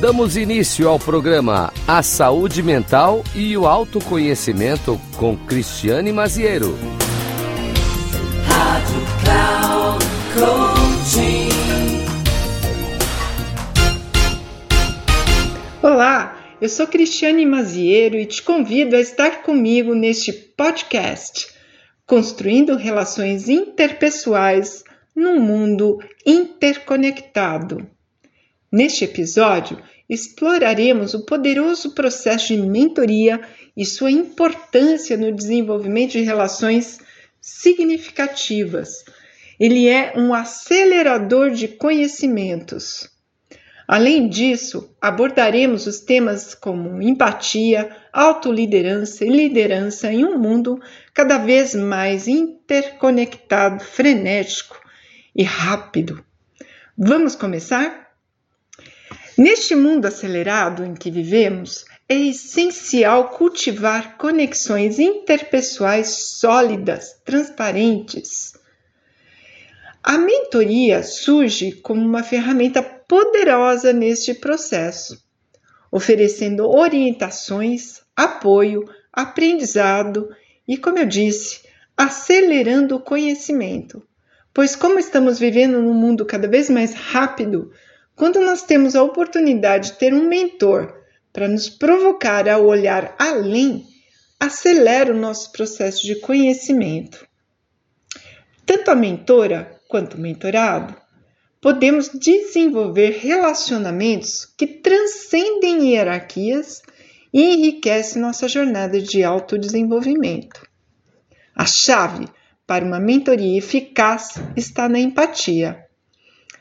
Damos início ao programa A Saúde Mental e o Autoconhecimento com Cristiane Maziero. Rádio Cloud Coaching. Olá, eu sou Cristiane Maziero e te convido a estar comigo neste podcast, Construindo Relações Interpessoais num Mundo Interconectado. Neste episódio, exploraremos o poderoso processo de mentoria e sua importância no desenvolvimento de relações significativas. Ele é um acelerador de conhecimentos. Além disso, abordaremos os temas como empatia, autoliderança e liderança em um mundo cada vez mais interconectado, frenético e rápido. Vamos começar? Neste mundo acelerado em que vivemos, é essencial cultivar conexões interpessoais sólidas, transparentes. A mentoria surge como uma ferramenta poderosa neste processo, oferecendo orientações, apoio, aprendizado e, como eu disse, acelerando o conhecimento. Pois, como estamos vivendo num mundo cada vez mais rápido, quando nós temos a oportunidade de ter um mentor para nos provocar a olhar além, acelera o nosso processo de conhecimento. Tanto a mentora quanto o mentorado podemos desenvolver relacionamentos que transcendem hierarquias e enriquecem nossa jornada de autodesenvolvimento. A chave para uma mentoria eficaz está na empatia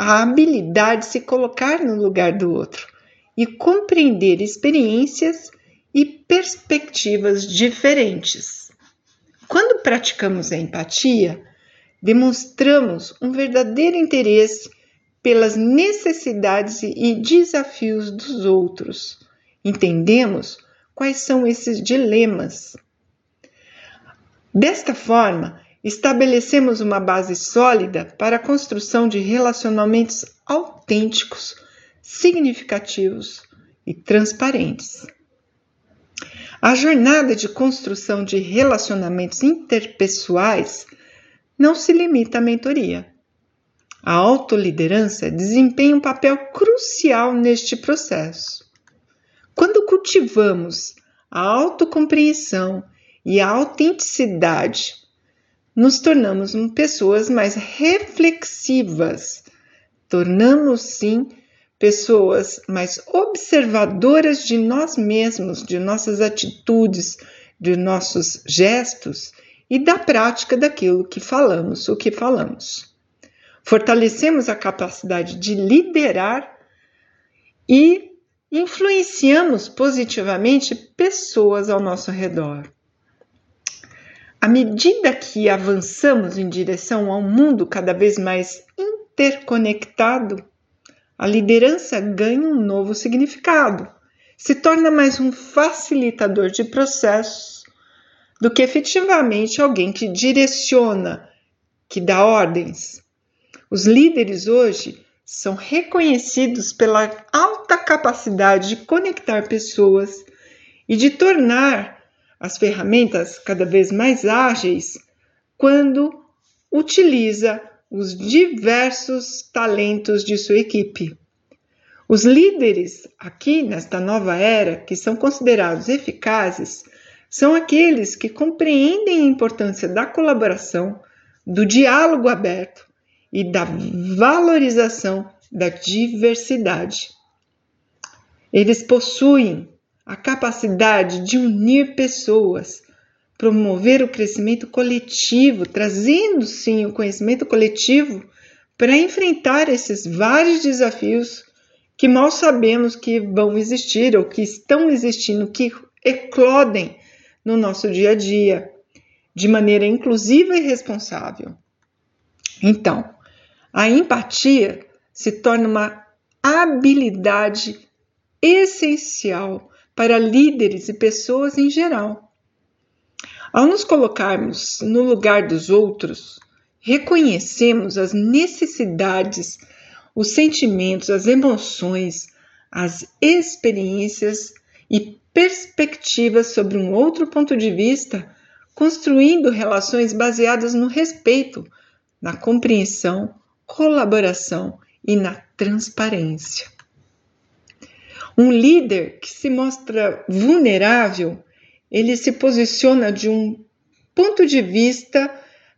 a habilidade de se colocar no lugar do outro e compreender experiências e perspectivas diferentes. Quando praticamos a empatia, demonstramos um verdadeiro interesse pelas necessidades e desafios dos outros. Entendemos quais são esses dilemas. Desta forma, estabelecemos uma base sólida para a construção de relacionamentos autênticos, significativos e transparentes. A jornada de construção de relacionamentos interpessoais não se limita à mentoria. A autoliderança desempenha um papel crucial neste processo. Quando cultivamos a autocompreensão e a autenticidade nos tornamos pessoas mais reflexivas, tornamos sim pessoas mais observadoras de nós mesmos, de nossas atitudes, de nossos gestos e da prática daquilo que falamos, o que falamos. Fortalecemos a capacidade de liderar e influenciamos positivamente pessoas ao nosso redor. À medida que avançamos em direção a um mundo cada vez mais interconectado, a liderança ganha um novo significado, se torna mais um facilitador de processos do que efetivamente alguém que direciona, que dá ordens. Os líderes hoje são reconhecidos pela alta capacidade de conectar pessoas e de tornar as ferramentas cada vez mais ágeis quando utiliza os diversos talentos de sua equipe. Os líderes aqui nesta nova era, que são considerados eficazes, são aqueles que compreendem a importância da colaboração, do diálogo aberto e da valorização da diversidade. Eles possuem a capacidade de unir pessoas, promover o crescimento coletivo, trazendo sim o conhecimento coletivo para enfrentar esses vários desafios que mal sabemos que vão existir ou que estão existindo, que eclodem no nosso dia a dia, de maneira inclusiva e responsável. Então, a empatia se torna uma habilidade essencial para líderes e pessoas em geral. Ao nos colocarmos no lugar dos outros, reconhecemos as necessidades, os sentimentos, as emoções, as experiências e perspectivas sobre um outro ponto de vista, construindo relações baseadas no respeito, na compreensão, colaboração e na transparência. Um líder que se mostra vulnerável, ele se posiciona de um ponto de vista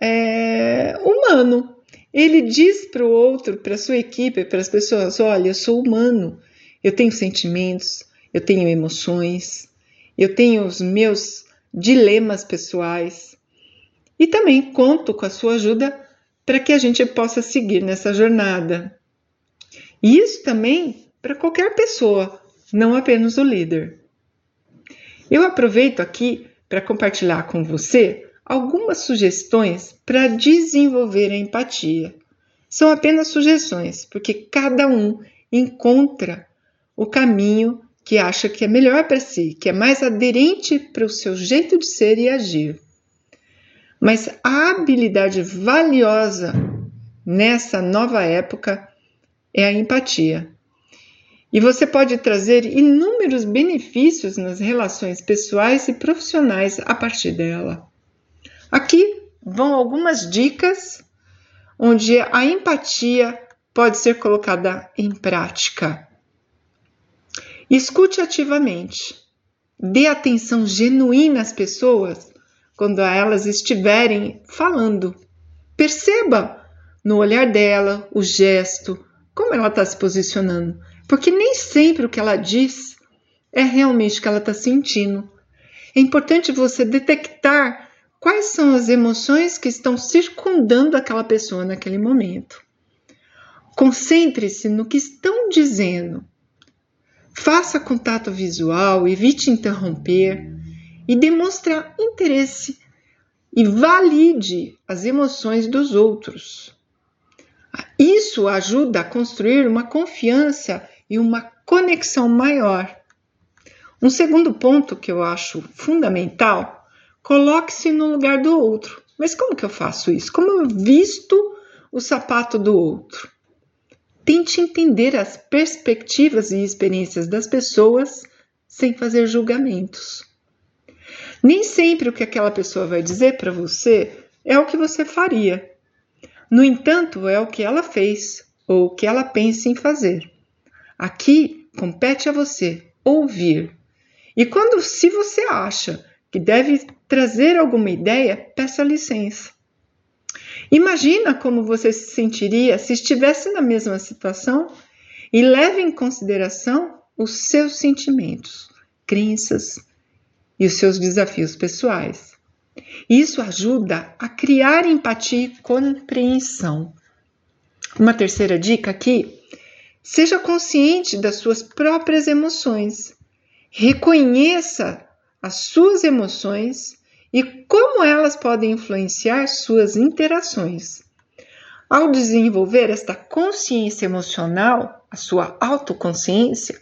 é, humano. Ele diz para o outro, para a sua equipe, para as pessoas: olha, eu sou humano, eu tenho sentimentos, eu tenho emoções, eu tenho os meus dilemas pessoais e também conto com a sua ajuda para que a gente possa seguir nessa jornada. E isso também para qualquer pessoa, não apenas o líder. Eu aproveito aqui para compartilhar com você algumas sugestões para desenvolver a empatia. São apenas sugestões, porque cada um encontra o caminho que acha que é melhor para si, que é mais aderente para o seu jeito de ser e agir. Mas a habilidade valiosa nessa nova época é a empatia. E você pode trazer inúmeros benefícios nas relações pessoais e profissionais a partir dela. Aqui vão algumas dicas onde a empatia pode ser colocada em prática. Escute ativamente. Dê atenção genuína às pessoas quando elas estiverem falando. Perceba no olhar dela, o gesto, como ela está se posicionando. Porque nem sempre o que ela diz é realmente o que ela está sentindo. É importante você detectar quais são as emoções que estão circundando aquela pessoa naquele momento. Concentre-se no que estão dizendo. Faça contato visual, evite interromper e demonstre interesse e valide as emoções dos outros. Isso ajuda a construir uma confiança e uma conexão maior. Um segundo ponto que eu acho fundamental, coloque-se no lugar do outro. Mas como que eu faço isso? Como eu visto o sapato do outro? Tente entender as perspectivas e experiências das pessoas sem fazer julgamentos. Nem sempre o que aquela pessoa vai dizer para você é o que você faria. No entanto, é o que ela fez ou o que ela pensa em fazer. Aqui compete a você ouvir. E quando, se você acha que deve trazer alguma ideia, peça licença. Imagina como você se sentiria se estivesse na mesma situação e leve em consideração os seus sentimentos, crenças e os seus desafios pessoais. Isso ajuda a criar empatia e compreensão. Uma terceira dica aqui Seja consciente das suas próprias emoções. Reconheça as suas emoções e como elas podem influenciar suas interações. Ao desenvolver esta consciência emocional, a sua autoconsciência,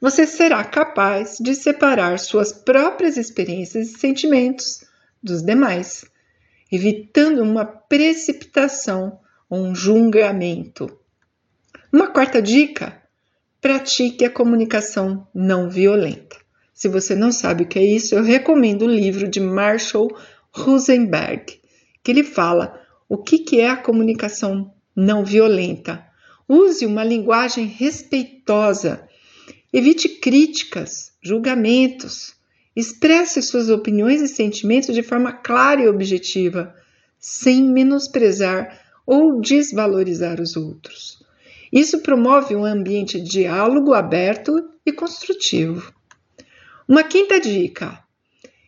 você será capaz de separar suas próprias experiências e sentimentos dos demais, evitando uma precipitação ou um julgamento. Uma quarta dica: pratique a comunicação não violenta. Se você não sabe o que é isso, eu recomendo o livro de Marshall Rosenberg, que ele fala o que, é a comunicação não violenta. Use uma linguagem respeitosa, evite críticas, julgamentos, expresse suas opiniões e sentimentos de forma clara e objetiva, sem menosprezar ou desvalorizar os outros. Isso promove um ambiente de diálogo aberto e construtivo. Uma quinta dica: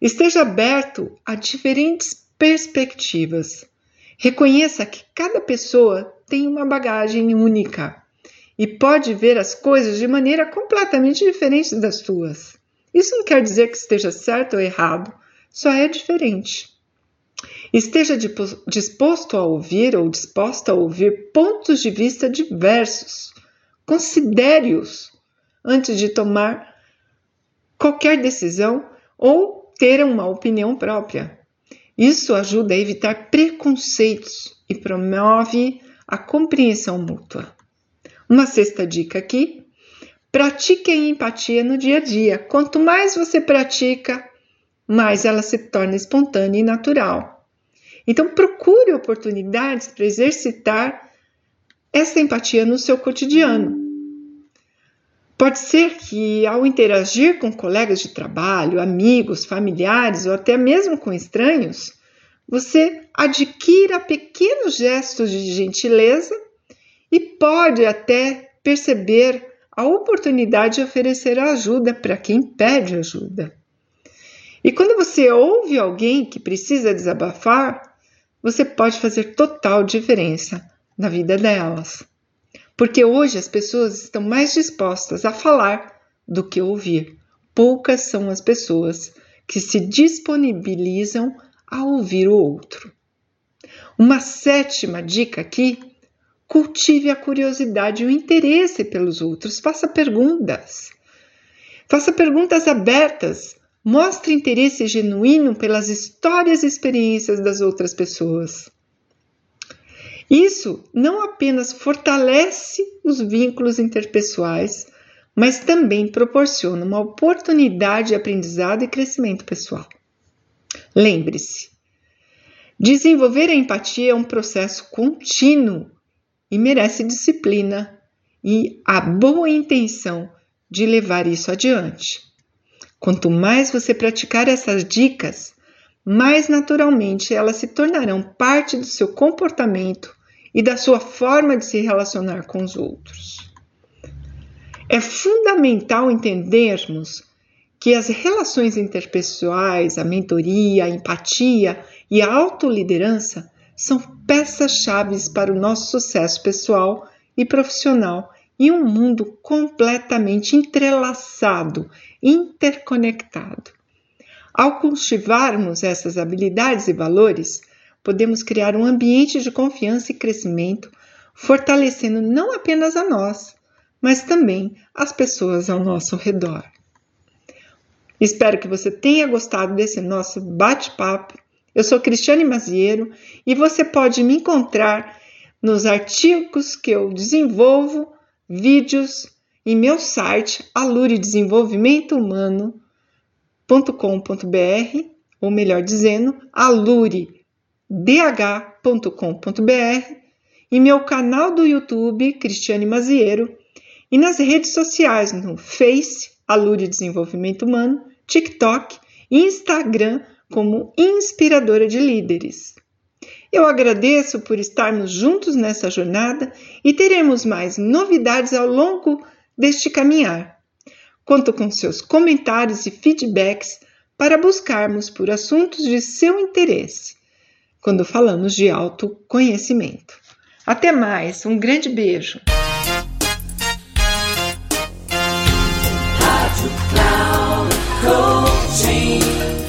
esteja aberto a diferentes perspectivas. Reconheça que cada pessoa tem uma bagagem única e pode ver as coisas de maneira completamente diferente das suas. Isso não quer dizer que esteja certo ou errado, só é diferente. Esteja disposto a ouvir ou disposta a ouvir pontos de vista diversos. Considere-os antes de tomar qualquer decisão ou ter uma opinião própria. Isso ajuda a evitar preconceitos e promove a compreensão mútua. Uma sexta dica aqui: Pratique a empatia no dia a dia. Quanto mais você pratica, mais ela se torna espontânea e natural. Então, procure oportunidades para exercitar essa empatia no seu cotidiano. Pode ser que, ao interagir com colegas de trabalho, amigos, familiares ou até mesmo com estranhos, você adquira pequenos gestos de gentileza e pode até perceber a oportunidade de oferecer ajuda para quem pede ajuda. E quando você ouve alguém que precisa desabafar, você pode fazer total diferença na vida delas porque hoje as pessoas estão mais dispostas a falar do que ouvir. Poucas são as pessoas que se disponibilizam a ouvir o outro. Uma sétima dica aqui: cultive a curiosidade e o interesse pelos outros. Faça perguntas. Faça perguntas abertas. Mostre interesse genuíno pelas histórias e experiências das outras pessoas. Isso não apenas fortalece os vínculos interpessoais, mas também proporciona uma oportunidade de aprendizado e crescimento pessoal. Lembre-se, desenvolver a empatia é um processo contínuo e merece disciplina e a boa intenção de levar isso adiante. Quanto mais você praticar essas dicas, mais naturalmente elas se tornarão parte do seu comportamento e da sua forma de se relacionar com os outros. É fundamental entendermos que as relações interpessoais, a mentoria, a empatia e a autoliderança são peças-chave para o nosso sucesso pessoal e profissional em um mundo completamente entrelaçado, interconectado. Ao cultivarmos essas habilidades e valores, podemos criar um ambiente de confiança e crescimento, fortalecendo não apenas a nós, mas também as pessoas ao nosso redor. Espero que você tenha gostado desse nosso bate-papo. Eu sou Cristiane Maziero e você pode me encontrar nos artigos que eu desenvolvo, vídeos em meu site aluridesenvolvimentohumano.com.br, ou melhor dizendo, alure dh.com.br, em meu canal do YouTube, Cristiane Maziero, e nas redes sociais no Face, Alure Desenvolvimento Humano, TikTok e Instagram como Inspiradora de Líderes. Eu agradeço por estarmos juntos nessa jornada e teremos mais novidades ao longo deste caminhar. Conto com seus comentários e feedbacks para buscarmos por assuntos de seu interesse quando falamos de autoconhecimento. Até mais, um grande beijo.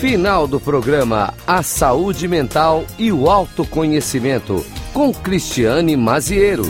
Final do programa A Saúde Mental e o Autoconhecimento, com Cristiane Maziero.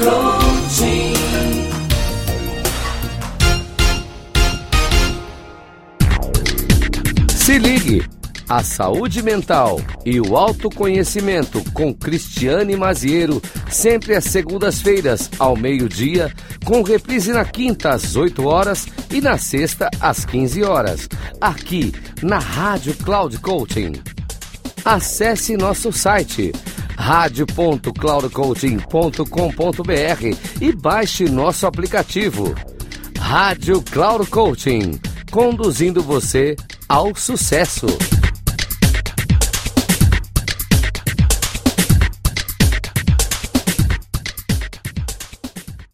Coaching. Se ligue! A saúde mental e o autoconhecimento com Cristiane Maziero, sempre às segundas-feiras, ao meio-dia, com reprise na quinta às 8 horas e na sexta às 15 horas, aqui na Rádio Cloud Coaching. Acesse nosso site radio.cloudcoaching.com.br e baixe nosso aplicativo. Rádio Cloud Coaching, conduzindo você ao sucesso.